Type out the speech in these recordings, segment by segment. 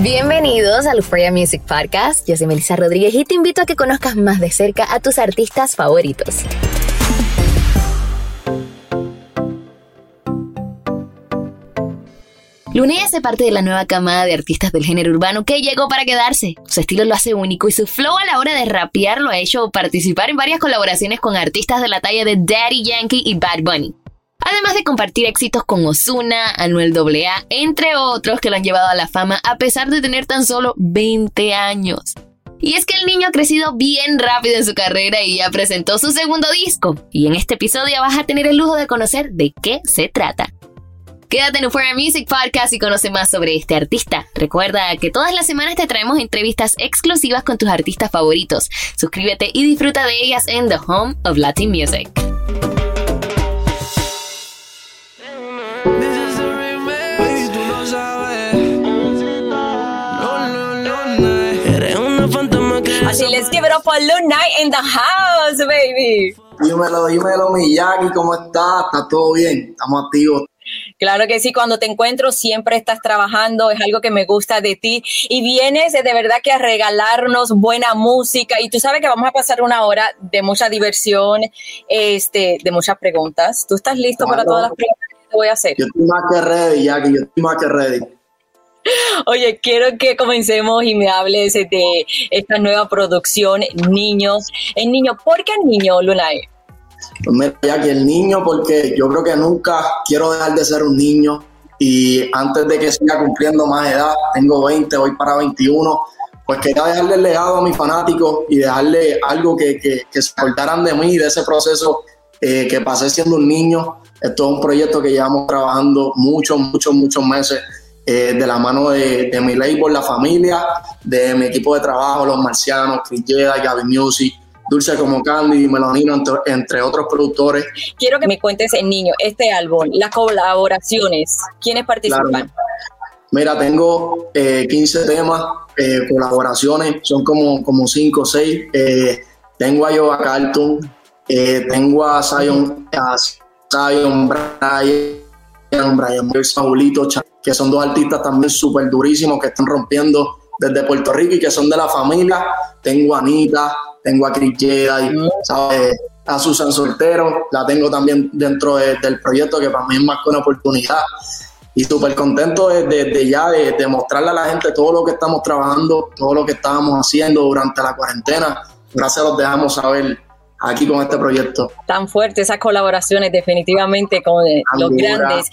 Bienvenidos al Euphoria Music Podcast. Yo soy Melissa Rodríguez y te invito a que conozcas más de cerca a tus artistas favoritos. Lunea hace parte de la nueva camada de artistas del género urbano que llegó para quedarse. Su estilo lo hace único y su flow a la hora de rapear lo ha hecho participar en varias colaboraciones con artistas de la talla de Daddy Yankee y Bad Bunny. Además de compartir éxitos con Ozuna, Anuel AA, entre otros que lo han llevado a la fama a pesar de tener tan solo 20 años. Y es que el niño ha crecido bien rápido en su carrera y ya presentó su segundo disco. Y en este episodio vas a tener el lujo de conocer de qué se trata. Quédate en Euphoria Music Podcast y conoce más sobre este artista. Recuerda que todas las semanas te traemos entrevistas exclusivas con tus artistas favoritos. Suscríbete y disfruta de ellas en The Home of Latin Music. Así, let's give it up for Luna Night in the house, baby. Dímelo, dímelo, Miyagi, ¿cómo estás? ¿Está todo bien? Estamos activos. Claro que sí, cuando te encuentro siempre estás trabajando, es algo que me gusta de ti y vienes de verdad que a regalarnos buena música y tú sabes que vamos a pasar una hora de mucha diversión, este, de muchas preguntas. ¿Tú estás listo para todas las preguntas que te voy a hacer? Yo estoy más que ready, Jackie, yo estoy más que ready. Oye, quiero que comencemos y me hables de esta nueva producción, Niños. En Niño, ¿por qué Niño, Lunay? Pues mira, Jackie, el niño, porque yo creo que nunca quiero dejar de ser un niño y antes de que siga cumpliendo más edad, tengo 20, voy para 21, pues quería dejarle el legado a mis fanáticos y dejarle algo que, que, que se de mí, de ese proceso eh, que pasé siendo un niño. Esto es un proyecto que llevamos trabajando muchos, muchos, muchos meses eh, de la mano de, de mi label, la familia, de mi equipo de trabajo, los marcianos, Chris Jedi, Gaby Music, Dulce como Candy, Melonino, entre, entre otros productores. Quiero que me cuentes en Niño, este álbum, las colaboraciones, ¿quiénes participan? Claro. Mira, tengo eh, 15 temas, eh, colaboraciones, son como, como 5 o 6. Eh, tengo a Yoga Carlton, eh, tengo a Zion, a Zion Brian Saulito, Cha- que son dos artistas también súper durísimos que están rompiendo desde Puerto Rico y que son de la familia. Tengo a Anita, tengo a Chris Jedi, ¿sabes? a Susan Soltero, la tengo también dentro de- del proyecto que para mí es más que una oportunidad y súper contento de, de- de ya de, de mostrarle a la gente todo lo que estamos trabajando, todo lo que estábamos haciendo durante la cuarentena. Gracias los dejamos saber aquí con este proyecto. Tan fuertes esas colaboraciones definitivamente con eh, los grandes.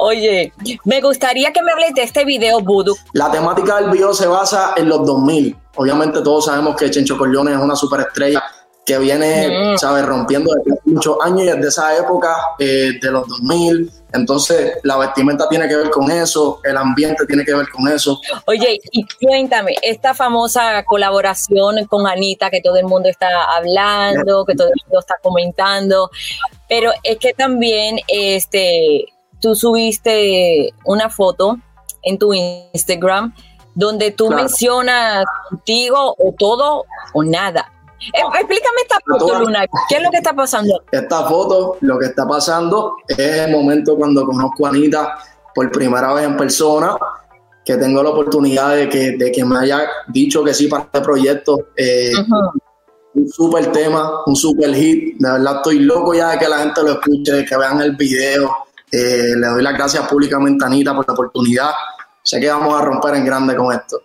Oye, me gustaría que me hables de este video Voodoo. La temática del video se basa en los 2000. Obviamente todos sabemos que Chencho Corleone es una superestrella que viene, Mm. ¿sabes? Rompiendo desde muchos años y desde esa época eh, de los 2000. Entonces, la vestimenta tiene que ver con eso, el ambiente tiene que ver con eso. Oye, y cuéntame, esta famosa colaboración con Anita que todo el mundo está hablando, que todo el mundo está comentando, pero es que también este, tú subiste una foto en tu Instagram donde tú Claro. mencionas contigo o todo o nada. Eh, Explícame esta foto. Luna. ¿Qué es lo que está pasando? Esta foto, lo que está pasando es el momento cuando conozco a Anita por primera vez en persona, que tengo la oportunidad de que, de que me haya dicho que sí para este proyecto. Eh, un super tema, un super hit. De verdad estoy loco ya de que la gente lo escuche, de que vean el video. Eh, le doy las gracias públicamente a Anita por la oportunidad. sé que vamos a romper en grande con esto.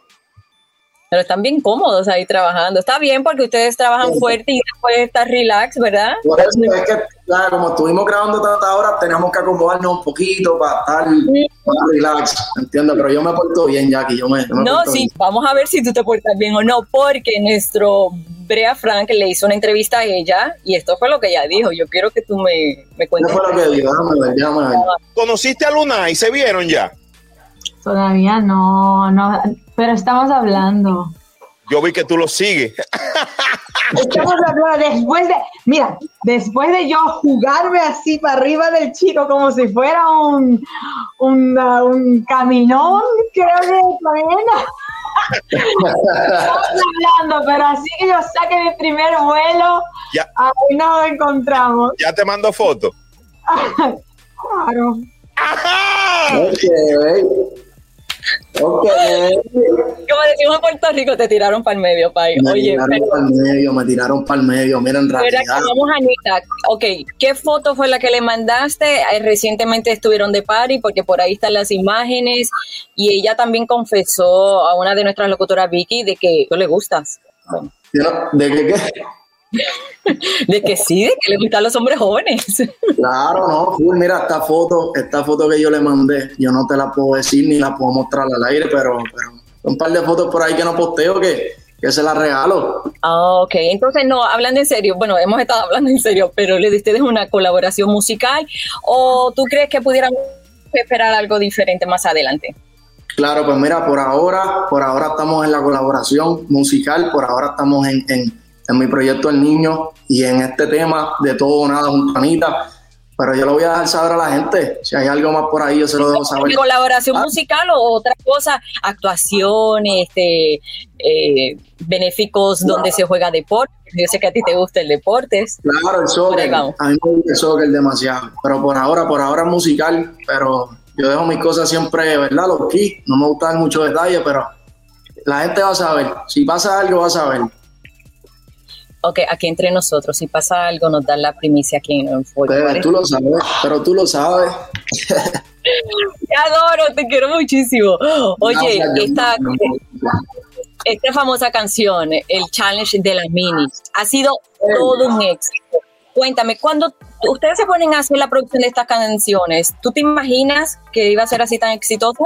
Pero están bien cómodos ahí trabajando. Está bien porque ustedes trabajan fuerte y después estar relax, ¿verdad? Por eso es que, claro, como estuvimos grabando tantas horas, teníamos que acomodarnos un poquito para estar más relax, ¿entiendes? Pero yo me porto bien, Jackie, yo me, yo me No, sí, bien. vamos a ver si tú te portas bien o no, porque nuestro Brea Frank le hizo una entrevista a ella y esto fue lo que ella dijo. Yo quiero que tú me, me ¿Qué cuentes. fue lo que dijo? Déjame ver, déjame ver. ¿Conociste a Luna y se vieron ya? Todavía no, no, pero estamos hablando. Yo vi que tú lo sigues. Estamos hablando después de, mira, después de yo jugarme así para arriba del chico como si fuera un, un, uh, un caminón, creo que también. Estamos hablando, pero así que yo saqué mi primer vuelo, Ya. ahí nos encontramos. Ya te mando fotos. Claro. Ok. Como decimos en Puerto Rico, te tiraron para el medio, país. Me Oye, tiraron pero para el medio, me tiraron para el medio. Mira, en Pero realidad. aquí vamos, Anita. Ok, ¿qué foto fue la que le mandaste? Eh, Recientemente estuvieron de party porque por ahí están las imágenes y ella también confesó a una de nuestras locutoras, Vicky, de que tú le gustas. Bueno, ¿De qué qué? De que sí, de que le gustan los hombres jóvenes. Claro, no, full. Mira, esta foto, esta foto que yo le mandé, yo no te la puedo decir ni la puedo mostrar al aire, pero, pero un par de fotos por ahí que no posteo que, que se las regalo. Ah, ok, entonces no, hablando en serio, bueno, hemos estado hablando en serio, pero ¿le diste una colaboración musical o tú crees que pudiéramos esperar algo diferente más adelante? Claro, pues mira, por ahora, por ahora estamos en la colaboración musical, por ahora estamos en, en, en mi proyecto El Niño y en este tema de todo o nada junto a Anita. Pero yo lo voy a dejar saber a la gente. Si hay algo más por ahí, yo se lo dejo saber. colaboración Ah. musical o otra cosa, actuaciones, este, eh, benéficos donde se juega deporte. Yo sé que a ti te gusta el deporte. Claro, el soccer. A mí me gusta el soccer demasiado. Pero por ahora, por ahora es musical. Pero yo dejo mis cosas siempre, ¿verdad? Los key. No me gustan muchos detalles, pero la gente va a saber. Si pasa algo, va a saber. Ok, aquí entre nosotros, si pasa algo, nos dan la primicia aquí en el foro. Pero tú lo sabes, pero tú lo sabes. Te adoro, te quiero muchísimo. Oye, esta, esta famosa canción, el challenge de las minis, ha sido todo un éxito. Cuéntame, cuando ustedes se ponen a hacer la producción de estas canciones, ¿tú te imaginas que iba a ser así tan exitosa?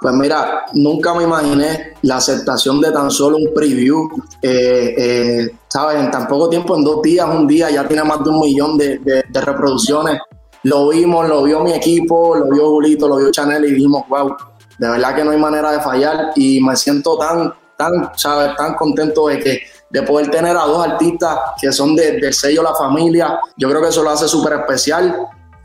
Pues mira, nunca me imaginé la aceptación de tan solo un preview. Eh, eh, ¿Sabes? En tan poco tiempo, en dos días, un día, ya tiene más de un millón de, reproducciones. Lo vimos, lo vio mi equipo, lo vio Julito, lo vio Chanel y dijimos, wow, de verdad que no hay manera de fallar. Y me siento tan, tan, ¿sabes? Tan contento de que de poder tener a dos artistas que son de- del sello La Familia. Yo creo que eso lo hace súper especial.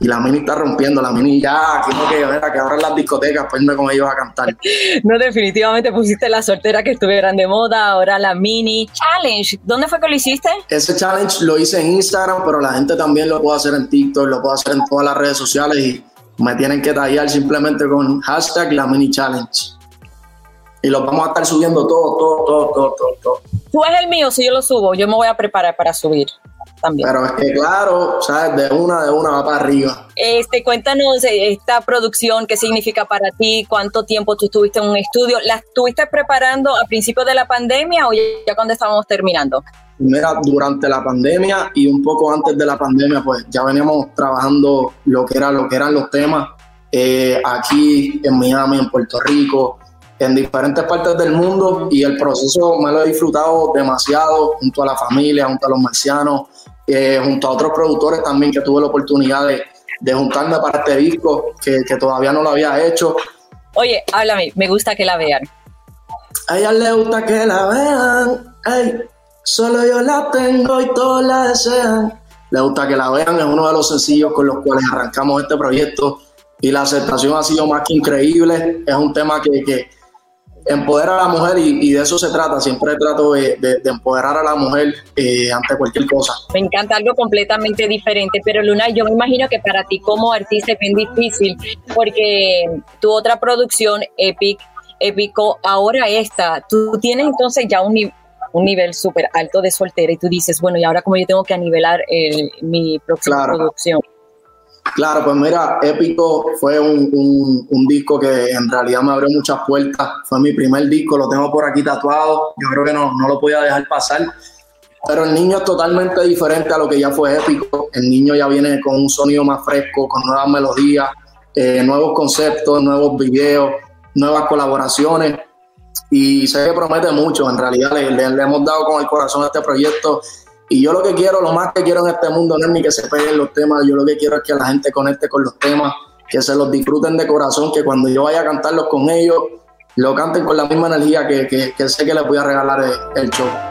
Y la mini está rompiendo, la mini ya, quiero que, mira, que abran las discotecas, pues irme con ellos a cantar. No, definitivamente pusiste la soltera que estuvieran de moda, ahora la mini challenge. ¿Dónde fue que lo hiciste? Ese challenge lo hice en Instagram, pero la gente también lo puede hacer en TikTok, lo puede hacer en todas las redes sociales y me tienen que tallar simplemente con hashtag la mini challenge. Y los vamos a estar subiendo todo, todo, todo, todo, todo, todo. Tú es el mío, si yo lo subo, yo me voy a preparar para subir también. Pero es que claro, sabes, de una, de una va para arriba. Este, cuéntanos eh, esta producción, qué significa para ti, cuánto tiempo tú estuviste en un estudio, ¿la estuviste preparando a principios de la pandemia o ya, ya cuando estábamos terminando? Mira, durante la pandemia y un poco antes de la pandemia, pues ya veníamos trabajando lo que, era, lo que eran los temas eh, aquí en Miami, en Puerto Rico, en diferentes partes del mundo y el proceso me lo he disfrutado demasiado junto a la familia, junto a los marcianos, eh, junto a otros productores también que tuve la oportunidad de, de juntarme para este disco que, que todavía no lo había hecho. Oye, háblame, me gusta que la vean. A ella le gusta que la vean, ey, solo yo la tengo y todos la desean. Le gusta que la vean, es uno de los sencillos con los cuales arrancamos este proyecto y la aceptación ha sido más que increíble. Es un tema que, que empodera a la mujer y, y de eso se trata. Siempre trato de, de- de empoderar a la mujer eh, ante cualquier cosa. Me encanta algo completamente diferente, pero Luna, yo me imagino que para ti como artista es bien difícil, porque tu otra producción, Epic, Épico, ahora esta, tú tienes entonces ya un, ni- un nivel súper alto de soltera y tú dices, bueno, y ahora como yo tengo que anivelar el- mi próxima Claro. producción. Claro, pues mira, Épico fue un, un, disco que en realidad me abrió muchas puertas. Fue mi primer disco, lo tengo por aquí tatuado. Yo creo que no, no lo podía dejar pasar. Pero el niño es totalmente diferente a lo que ya fue Épico. El niño ya viene con un sonido más fresco, con nuevas melodías, eh, nuevos conceptos, nuevos videos, nuevas colaboraciones. Y sé que promete mucho. En realidad le, le, le hemos dado con el corazón a este proyecto y yo lo que quiero, lo más que quiero en este mundo no es ni que se peguen los temas, yo lo que quiero es que la gente conecte con los temas, que se los disfruten de corazón, que cuando yo vaya a cantarlos con ellos, lo canten con la misma energía que, que, que sé que les voy a regalar el, el show.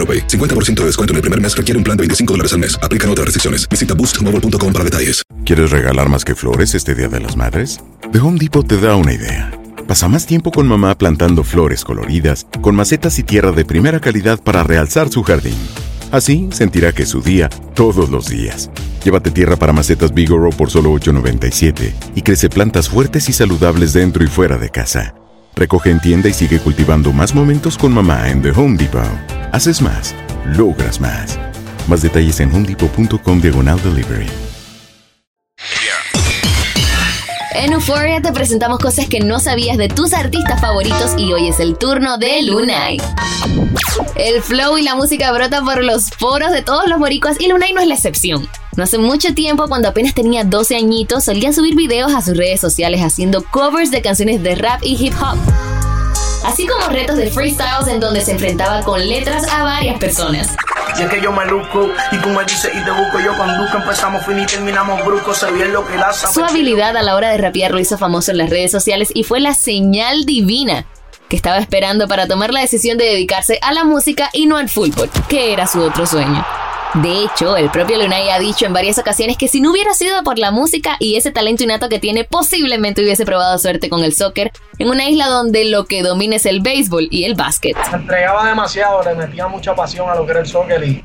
AroPay. 50% de descuento en el primer mes requiere un plan de 25 dólares al mes. Aplican otras restricciones. Visita boostmobile.com para detalles. ¿Quieres regalar más que flores este Día de las Madres? The Home Depot te da una idea. Pasa más tiempo con mamá plantando flores coloridas, con macetas y tierra de primera calidad para realzar su jardín. Así sentirá que es su día todos los días. Llévate tierra para macetas Bigoro por solo $8.97 y crece plantas fuertes y saludables dentro y fuera de casa. Recoge en tienda y sigue cultivando más momentos con mamá en The Home Depot. Haces más, logras más. Más detalles en homedepot.com diagonal delivery. En Euphoria te presentamos cosas que no sabías de tus artistas favoritos y hoy es el turno de Lunay. El flow y la música brota por los poros de todos los boricuas y Lunay no es la excepción. No hace mucho tiempo, cuando apenas tenía 12 añitos, solía subir videos a sus redes sociales haciendo covers de canciones de rap y hip hop. Así como retos de freestyles en donde se enfrentaba con letras a varias personas. Y es que yo me luco y tú me dices y te busco. Yo conduzco, empezamos fin y terminamos brusco. Se bien lo que da. Su habilidad a la hora de rapear lo hizo famoso en las redes sociales y fue la señal divina que estaba esperando para tomar la decisión de dedicarse a la música y no al fútbol, que era su otro sueño. De hecho, el propio Lunay ha dicho en varias ocasiones que si no hubiera sido por la música y ese talento innato que tiene, posiblemente hubiese probado suerte con el soccer en una isla donde lo que domina es el béisbol y el básquet. Se entregaba demasiado, le metía mucha pasión a lo que era el soccer y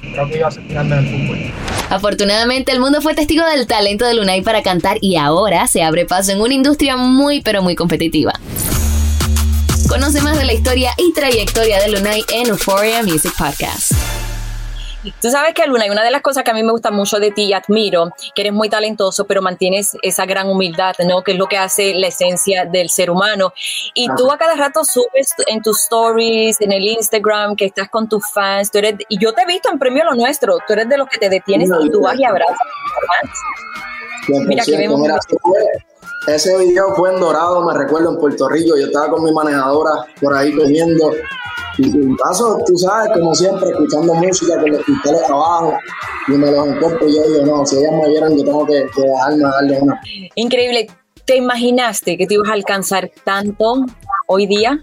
creo que iba a ser grande en el fútbol. Afortunadamente, el mundo fue testigo del talento de Lunay para cantar y ahora se abre paso en una industria muy pero muy competitiva. Conoce más de la historia y trayectoria de Lunay en Euphoria Music Podcast. Tú sabes que Luna, y una de las cosas que a mí me gusta mucho de ti y admiro, que eres muy talentoso, pero mantienes esa gran humildad, ¿no? Que es lo que hace la esencia del ser humano. Y tú a cada rato subes en tus stories, en el Instagram, que estás con tus fans. Tú eres, y yo te he visto en Premio Lo Nuestro. Tú eres de los que te detienes y tú vas y abrazas a tus fans. Mira, que vemos. Mira, ese video fue en Dorado, me recuerdo, en Puerto Rico. Yo estaba con mi manejadora por ahí cogiendo. Y en caso, tú sabes, como siempre, escuchando música con los cristales abajo, y me los encuentro y yo digo, no, si ellas me vieran, yo tengo que, que dejarme darle una. Increíble. ¿Te imaginaste que te ibas a alcanzar tanto hoy día?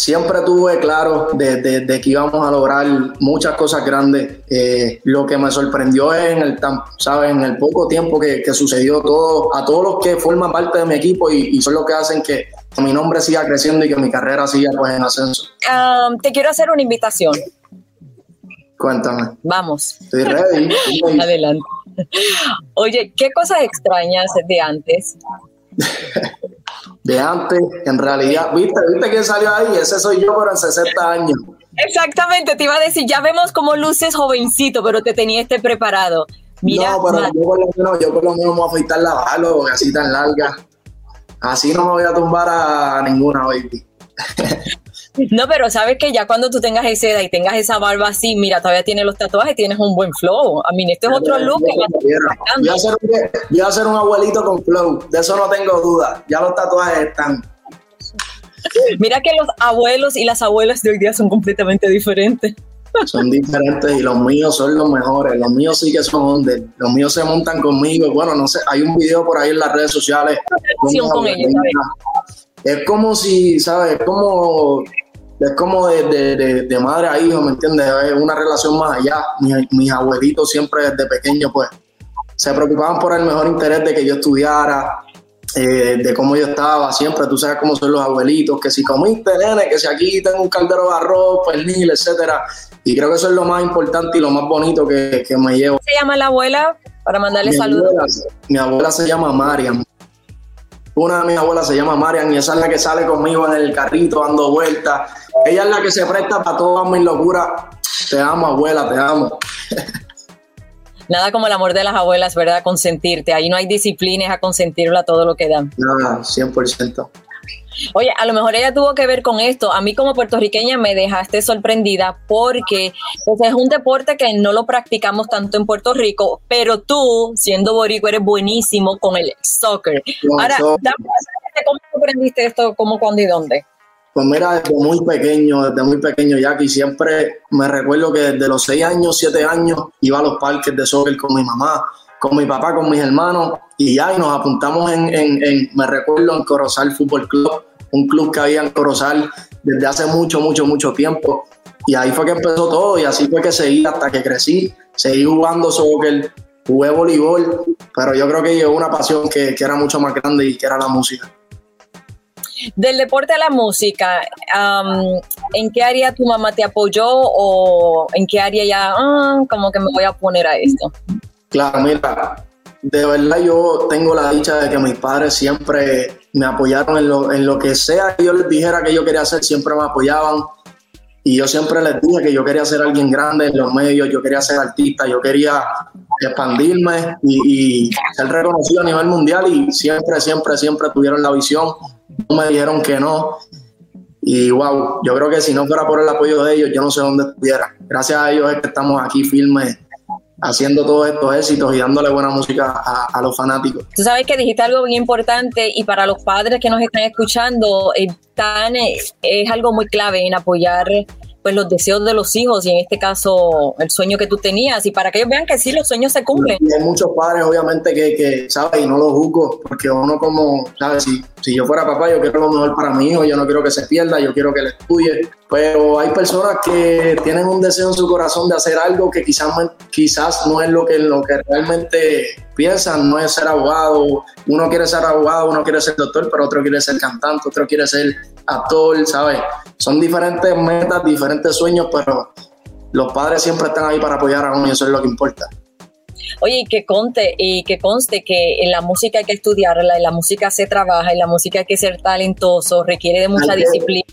Siempre tuve claro de, de, de que íbamos a lograr muchas cosas grandes. Eh, lo que me sorprendió es en el, ¿sabes? en el poco tiempo que, que, sucedió todo, a todos los que forman parte de mi equipo y, y son los que hacen que, mi nombre siga creciendo y que mi carrera siga pues, en ascenso. Um, te quiero hacer una invitación. Cuéntame. Vamos. Estoy ready. Adelante. Oye, ¿qué cosas extrañas de antes? De antes, en realidad, ¿viste, ¿viste quién salió ahí? Ese soy yo, pero en 60 años. Exactamente, te iba a decir, ya vemos cómo luces jovencito, pero te tenía este preparado. Mira, no, pero yo por lo menos, yo por lo menos me voy a afeitar la barba, así tan larga. Así no me voy a tumbar a ninguna, baby. no, pero sabes que ya cuando tú tengas esa edad y tengas esa barba así, mira, todavía tienes los tatuajes, tienes un buen flow. A mí, este es otro look. que Voy a, hacer un, voy a hacer un abuelito con flow, de eso no tengo duda. Ya los tatuajes están. Mira que los abuelos y las abuelas de hoy día son completamente diferentes. Son diferentes y los míos son los mejores. Los míos sí que son under. Los míos se montan conmigo. Bueno, no sé, hay un video por ahí en las redes sociales. con ellos, Es como si, ¿sabes? Es como, es como de, de- de- de madre a hijo, ¿me entiendes? Es una relación más allá. Mis, mis abuelitos siempre desde pequeño, pues, se preocupaban por el mejor interés de que yo estudiara, eh, de cómo yo estaba, siempre, tú sabes cómo son los abuelitos, que si comiste, nene, que si aquí tengo un caldero de arroz, pernil, etcétera. Y creo que eso es lo más importante y lo más bonito que, que me llevo. Se llama la abuela para mandarle Mi saludos. abuela, mi abuela se llama Marian. Una de mis abuelas se llama Marian y esa es la que sale conmigo en el carrito dando vueltas. Ella es la que se presta para todas mis locuras. Te amo, abuela, te amo. Nada como el amor de las abuelas, ¿verdad? Consentirte. Ahí no hay disciplina, es a consentirlo a todo lo que dan. Nada, 100%. Oye, a lo mejor ella tuvo que ver con esto. A mí como puertorriqueña me dejaste sorprendida porque pues, es un deporte que no lo practicamos tanto en Puerto Rico, pero tú, siendo boricua, eres buenísimo con el soccer. Con Ahora, soccer. dame cómo aprendiste esto, cómo, cuándo y dónde. Pues mira, desde muy pequeño, desde muy pequeño, Jackie, siempre me recuerdo que desde los 6 años, 7 años, iba a los parques de soccer con mi mamá, con mi papá, con mis hermanos, y ya, y nos apuntamos en, en, en- me recuerdo, en Corozal Fútbol Club, un club que había en Corozal desde hace mucho, mucho, mucho tiempo. Y ahí fue que empezó todo, y así fue que seguí hasta que crecí, seguí jugando soccer, jugué voleibol, pero yo creo que llegó una pasión que, que era mucho más grande y que era la música. Del deporte a la música, am, ¿en qué área tu mamá te apoyó o en qué área ya, ah, como que me voy a poner a esto? Claro, mira, de verdad yo tengo la dicha de que mis padres siempre me apoyaron en lo, en lo que sea que yo les dijera que yo quería hacer, siempre me apoyaban. Y yo siempre les dije que yo quería ser alguien grande en los medios, yo quería ser artista, yo quería expandirme y, y ser reconocido a nivel mundial y siempre, siempre, siempre tuvieron la visión, no me dijeron que no. Y wow, yo creo que si no fuera por el apoyo de ellos, yo no sé dónde estuviera. Gracias a ellos es que estamos aquí firmes haciendo todos estos éxitos y dándole buena música a, los fanáticos. Tú sabes que dijiste algo bien importante y para los padres que nos están escuchando, tan, eh, es algo muy clave en apoyar pues los deseos de los hijos y en este caso el sueño que tú tenías y para que ellos vean que sí, los sueños se cumplen. Y hay muchos padres, obviamente, que, que ¿sabes? Y no lo juzgo, porque uno como, ¿sabes? Si, si yo fuera papá, yo quiero lo mejor para mi hijo, yo no quiero que se pierda, yo quiero que le estudie. Pero hay personas que tienen un deseo en su corazón de hacer algo que quizás, quizás no es lo que, lo que realmente piensan, no es ser abogado. Uno quiere ser abogado, uno quiere ser doctor, pero otro quiere ser cantante, otro quiere ser actor, ¿sabes? Son diferentes metas, diferentes sueños, pero los padres siempre están ahí para apoyar a uno y eso es lo que importa. Oye, y que conte, y que conste que en la música hay que estudiarla, en la música se trabaja, en la música hay que ser talentoso, requiere de mucha que- disciplina.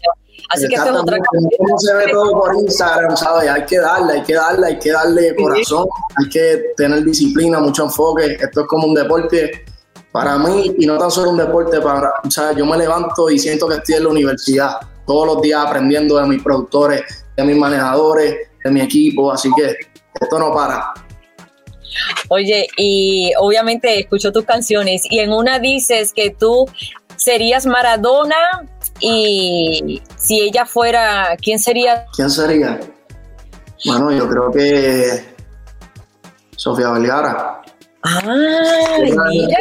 Así que esto es otra no se ve todo por Instagram, ¿sabes? Hay que darle, hay que darle, hay que darle corazón, hay que tener disciplina, mucho enfoque. Esto es como un deporte para mí y no tan solo un deporte para, o sea, yo me levanto y siento que estoy en la universidad todos los días aprendiendo de mis productores, de mis manejadores, de mi equipo, así que esto no para. Oye, y obviamente escucho tus canciones y en una dices que tú serías Maradona y si ella fuera, ¿quién sería? ¿Quién sería? Bueno, yo creo que Sofía Vergara. Mira,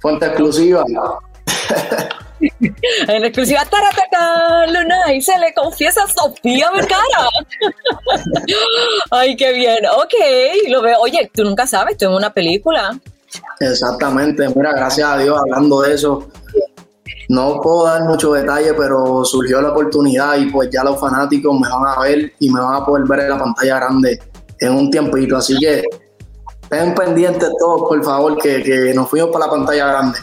Fuente exclusiva. en exclusiva Taratata, Luna, y se le confiesa a Sofía Vergara. Ay, qué bien. Ok, lo veo. Oye, tú nunca sabes, tú en una película. Exactamente, mira, gracias a Dios, hablando de eso, no puedo dar mucho detalle, pero surgió la oportunidad y pues ya los fanáticos me van a ver y me van a poder ver en la pantalla grande en un tiempito, así que Estén pendientes todos, por favor, que, que nos fuimos para la pantalla grande.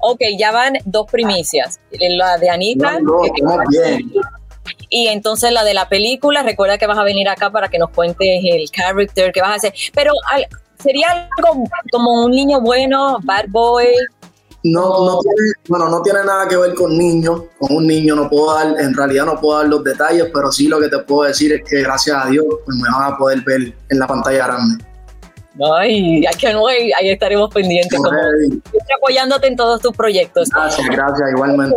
Ok, ya van dos primicias. La de Anita. No, no, que- estamos bien. Y entonces la de la película, recuerda que vas a venir acá para que nos cuentes el character que vas a hacer. Pero al- sería algo como un niño bueno, bad boy. No, no tiene, bueno, no tiene nada que ver con niños. Con un niño no puedo dar, en realidad no puedo dar los detalles, pero sí lo que te puedo decir es que gracias a Dios pues me van a poder ver en la pantalla grande. Ay, I can't wait. Ahí estaremos pendientes. Como, apoyándote en todos tus proyectos. Gracias, gracias, igualmente.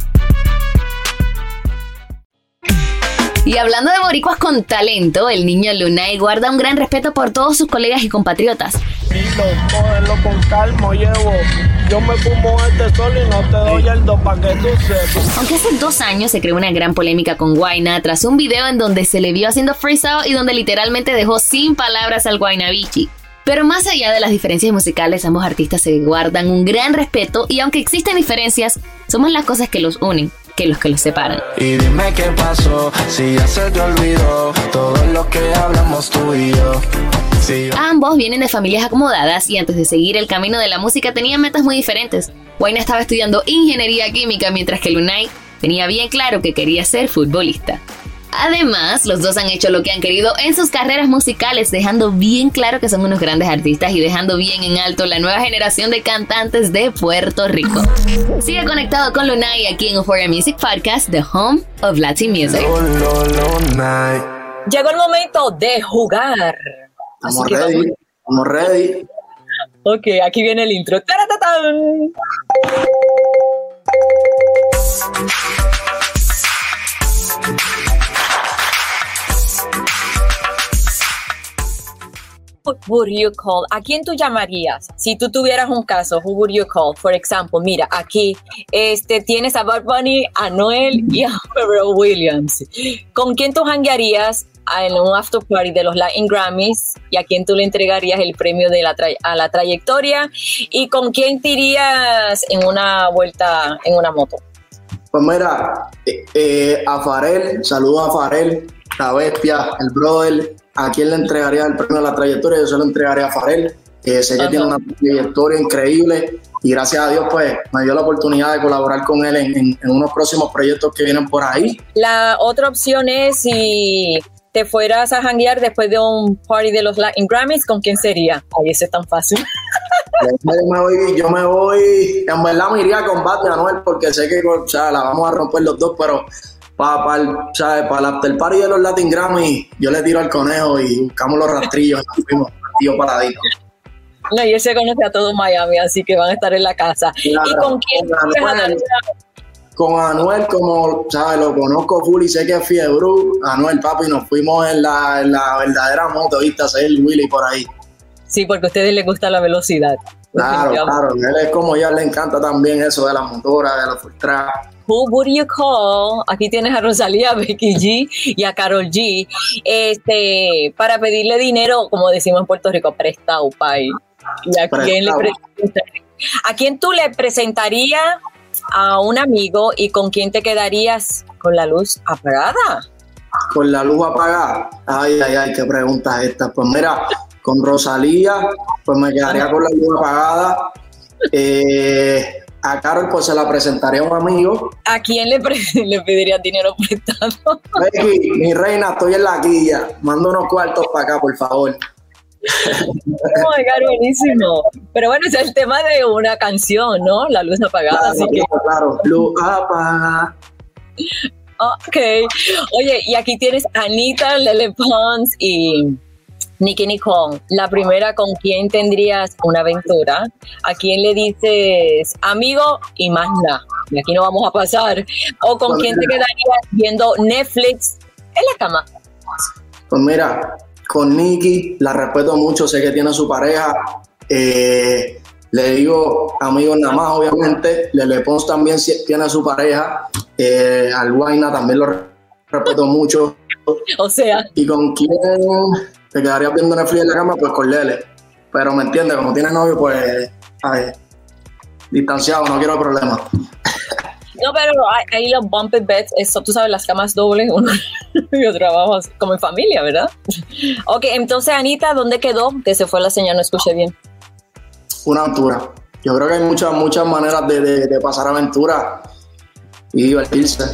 Y hablando de boricuas con talento, el niño Lunay guarda un gran respeto por todos sus colegas y compatriotas. Tranquilo, cógelo con calma, llevo. Yo me fumo este sol y no te doy el do pa' que tú sepas. Aunque hace dos años se creó una gran polémica con Guayna tras un video en donde se le vio haciendo freestyle y donde literalmente dejó sin palabras al Guaynabichi. Pero más allá de las diferencias musicales, ambos artistas se guardan un gran respeto y aunque existen diferencias, son más las cosas que los unen que los que los separan. Y dime qué pasó, si ya se te olvidó todo lo que hablamos tú y yo. Si yo- Ambos vienen de familias acomodadas y antes de seguir el camino de la música tenían metas muy diferentes. Wayne estaba estudiando ingeniería química mientras que Lunay tenía bien claro que quería ser futbolista. Además, los dos han hecho lo que han querido en sus carreras musicales, dejando bien claro que son unos grandes artistas y dejando bien en alto la nueva generación de cantantes de Puerto Rico. Sigue conectado con Lunay aquí en Euphoria Music Podcast, The Home of Latin Music. Llegó el momento de jugar. Estamos ready, vamos- estamos ready. Ok, aquí viene el intro. ¡Taratatán! Would you call? ¿A quién tú llamarías? Si tú tuvieras un caso, who would you call? For example, mira, aquí este, tienes a Bad Bunny, a Noel y a Pharrell Williams. ¿Con quién tú hanguearías en un after party de los Latin Grammys y a quién tú le entregarías el premio de la a la trayectoria? ¿Y con quién te irías en una vuelta en una moto? Pues mira, eh, eh, a Farel, saludo a Farel, la bestia, el brother. ¿A quién le entregaría el premio de la trayectoria? Yo se lo entregaría a Farel, que sé que tiene una trayectoria increíble y gracias a Dios pues me dio la oportunidad de colaborar con él en, en- en unos próximos proyectos que vienen por ahí. La otra opción es si te fueras a janguear después de un party de los Latin Grammys, ¿con quién sería? Ay, ese es tan fácil. Yo me voy, yo me voy, en verdad me iría a combate a Anuel porque sé que o sea, la vamos a romper los dos, pero para pa, el- ¿sabes? pa el after party de los Latin Grammy, yo le tiro al conejo y buscamos los rastrillos y nos fuimos, tío paradito. No, y él se conoce a todo Miami, así que van a estar en la casa. ¿Y con quién con Anuel, con Anuel, como, ¿sabes? Lo conozco full y sé que es fiebre. Anuel, papi, nos fuimos en la, en la verdadera moto, ¿viste? A hacer el Willy por ahí. Sí, porque a ustedes les gusta la velocidad. Claro, claro. Él es como ya le encanta también eso de la motora, de la frustrada. Who would you call? Aquí tienes a Rosalía, Becky G y a Carol G. Este, para pedirle dinero, como decimos en Puerto Rico, prestado, pay. ¿Y a quién, le ¿A quién tú le presentarías a un amigo y con quién te quedarías con la luz apagada? Con la luz apagada. Ay, ay, ay, qué pregunta esta. Pues mira, con Rosalía, pues me quedaría con la luz apagada. Eh, a Carol, pues se la presentaría a un amigo. ¿A quién le, le pediría dinero prestado? Becky, mi reina, estoy en la guía. Manda unos cuartos para acá, por favor. Oh my God, buenísimo. Pero bueno, ese es el tema de una canción, ¿no? La luz apagada. Claro, así que... claro, luz apagada. Ok. Oye, y aquí tienes Anita, Lele Pons y Nicky Nicole. La primera, ¿con quién tendrías una aventura? ¿A quién le dices amigo y más nada? Y aquí no vamos a pasar. ¿O con quién te quedarías viendo Netflix en la cama? Pues mira, con Nicky, la respeto mucho, sé que tiene su pareja. Eh, le digo amigos nada más, obviamente. Lele Pons también tiene su pareja. Eh, al Guayna también lo respeto mucho. O sea. ¿Y con quién te quedarías viendo Netflix en la cama? Pues con Lele. Pero me entiende, como tiene novio, pues, ver, distanciado, no quiero problemas. No, pero ahí los bumped beds, eso, tú sabes, las camas dobles, uno y otro abajo, como en familia, ¿verdad? Ok, entonces, Anita, ¿dónde quedó? Que se fue la señal, no escuché bien. Una aventura. Yo creo que hay muchas, muchas maneras de, de, de pasar aventura y divertirse.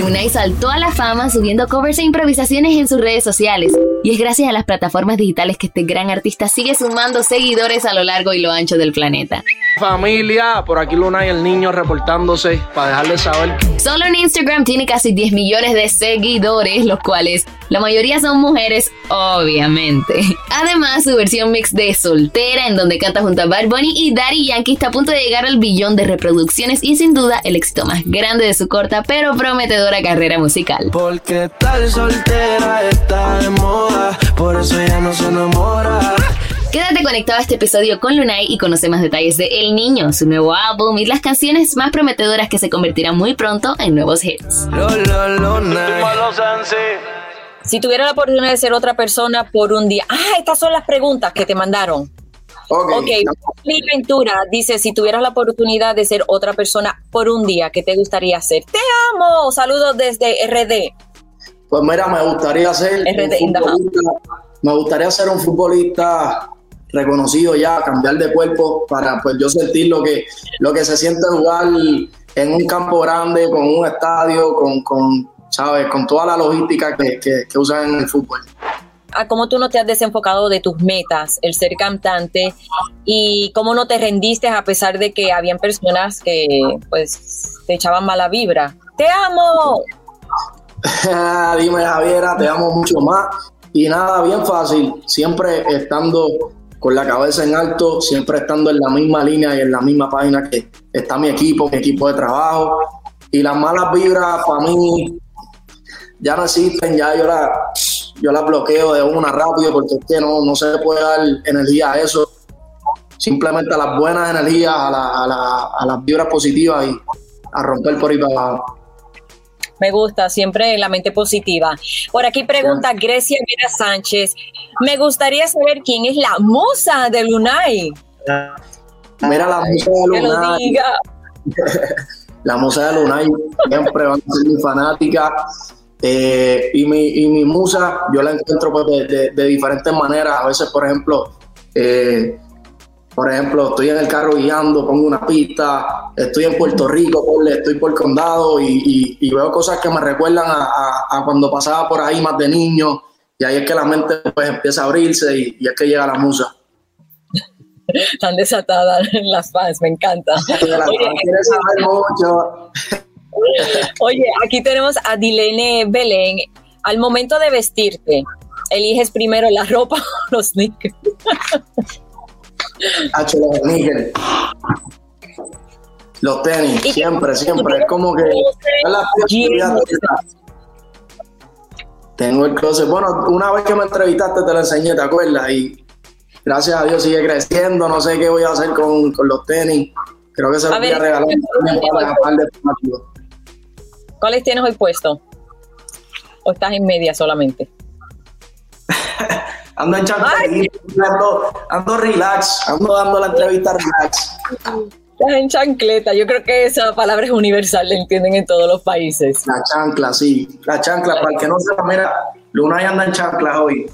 Lunay saltó a la fama subiendo covers e improvisaciones en sus redes sociales. Y es gracias a las plataformas digitales que este gran artista sigue sumando seguidores a lo largo y lo ancho del planeta. Familia, por aquí Luna y el niño reportándose para dejarles saber Solo en Instagram tiene casi 10 millones de seguidores, los cuales la mayoría son mujeres, obviamente. Además, su versión mix de Soltera, en donde canta junto a Bad Bunny y Daddy Yankee, está a punto de llegar al billón de reproducciones y sin duda el éxito más grande de su corta pero prometedora carrera musical. Porque estar soltera está de moda, por eso ella no se enamora. Quédate conectado a este episodio con Lunay y conoce más detalles de El Niño, su nuevo álbum y las canciones más prometedoras que se convertirán muy pronto en nuevos hits. Si tuviera la oportunidad de ser otra persona por un día. Ah, estas son las preguntas que te mandaron. Ok. Ok, mi Ventura dice, si tuvieras la oportunidad de ser otra persona por un día, ¿qué te gustaría hacer? Te amo. Saludos desde RD. Pues mira, me gustaría ser un futbolista, me gustaría ser un futbolista reconocido ya, cambiar de cuerpo para pues yo sentir lo que, lo que se siente jugar en un campo grande, con un estadio, con, con ¿sabes? Con toda la logística que, que, usan en el fútbol. ¿A cómo tú no te has desenfocado de tus metas, el ser cantante, y cómo no te rendiste a pesar de que habían personas que pues te echaban mala vibra? ¡Te amo! Dime, Javiera, te amo mucho más. Y nada, bien fácil, siempre estando con la cabeza en alto, siempre estando en la misma línea y en la misma página que está mi equipo, mi equipo de trabajo. Y las malas vibras para mí ya no existen, ya yo las yo la bloqueo de una rápido porque es que no, no se puede dar energía a eso. Simplemente a las buenas energías, a, la, a, las vibras positivas y a romper por ahí para abajo. Me gusta, siempre la mente positiva. Por aquí pregunta Grecia Mira Sánchez. Me gustaría saber quién es la musa de Lunay. Mira la musa de Lunay. Que lo diga. la musa de Lunay siempre va a ser mi fanática. Eh, y, mi, y mi musa, yo la encuentro pues, de, de, diferentes maneras. A veces, por ejemplo, eh, por ejemplo, estoy en el carro guiando, pongo una pista, estoy en Puerto Rico, estoy por condado y, veo cosas que me recuerdan a, cuando pasaba por ahí más de niño. Y ahí es que la mente pues empieza a abrirse y, y es que llega la musa. Están desatadas las fans, me encanta. Oye, aquí tenemos a Dilene Belén. Al momento de vestirte, ¿eliges primero la ropa o los sneakers? los sneakers. Los tenis, siempre, siempre. Es como que. Tengo el closet. Bueno, una vez que me entrevistaste te lo enseñé, ¿te acuerdas? Y gracias a Dios sigue creciendo. No sé qué voy a hacer con, los tenis. Creo que se los voy a regalar para de ¿Cuáles tienes hoy puesto? ¿O estás en media solamente? ando en chancleta, ando, ando relax, ando dando la entrevista relax. Estás en chancleta, yo creo que esa palabra es universal, la entienden en todos los países. La chancla, sí, la chancla, para el que no sepa, mira, Luna anda en chancla hoy.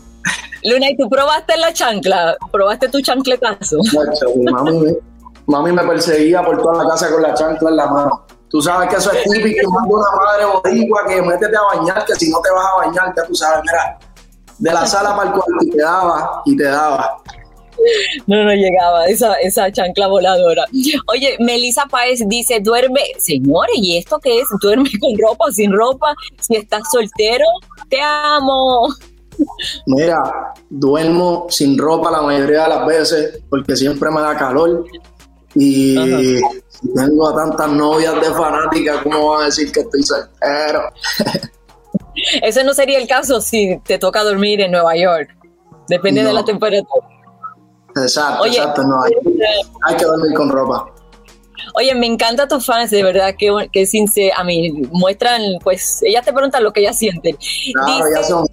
Luna, ¿y tú probaste la chancla? ¿Probaste tu chancletazo? mami, mami me perseguía por toda la casa con la chancla en la mano. Tú sabes que eso es típico, manda una madre boricua que métete a bañar, que si no te vas a bañar, ya tú sabes, mira, de la sala para el cuarto y te daba, y te daba. No, no llegaba esa, esa chancla voladora. Oye, Melissa Páez dice, duerme, señores, ¿y esto qué es? ¿Duerme con ropa o sin ropa? Si estás soltero, te amo. Mira, duermo sin ropa la mayoría de las veces porque siempre me da calor y tengo a tantas novias de fanáticas, ¿cómo van a decir que estoy soltero? Ese no sería el caso si te toca dormir en Nueva York. Depende de la temperatura. Exacto, exacto. No, hay, hay, que dormir con ropa. Oye, me encanta tus fans, de verdad, que, que sincero, a mí muestran, pues, ellas te preguntan lo que ellas sienten. Claro, ya son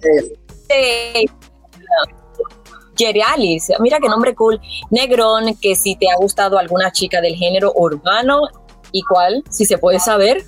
Alice, mira qué nombre cool. Negrón, que si te ha gustado alguna chica del género urbano y cuál, si se puede saber.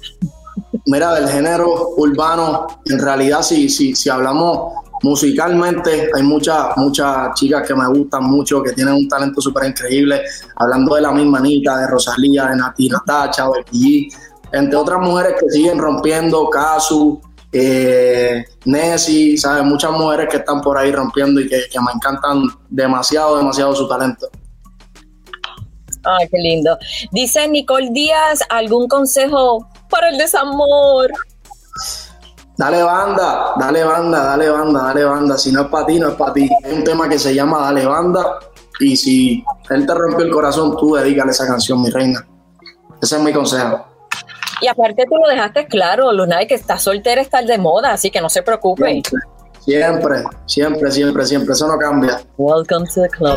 Mira, del género urbano, en realidad si, si, si hablamos musicalmente, hay muchas muchas chicas que me gustan mucho, que tienen un talento súper increíble, hablando de la misma Anita, de Rosalía, de Nati Natacha, Becky entre otras mujeres que siguen rompiendo, Casu, eh, Nessie, ¿sabes? Muchas mujeres que están por ahí rompiendo y que, me encantan demasiado, demasiado su talento. Ay, qué lindo. Dice Nicole Díaz, ¿algún consejo para el desamor? Dale banda, dale banda, dale banda, dale banda. Si no es para ti, no es para ti. Hay un tema que se llama Dale banda y si él te rompió el corazón, tú dedícale esa canción, mi reina. Ese es mi consejo. Y aparte tú lo dejaste claro, Luna, que está soltera está de moda, así que no se preocupe. Siempre, siempre, siempre, siempre, eso no cambia. Welcome to the club.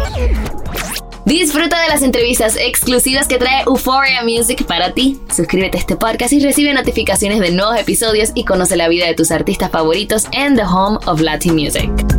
Disfruta de las entrevistas exclusivas que trae Euphoria Music para ti. Suscríbete a este podcast y recibe notificaciones de nuevos episodios y conoce la vida de tus artistas favoritos en The Home of Latin Music.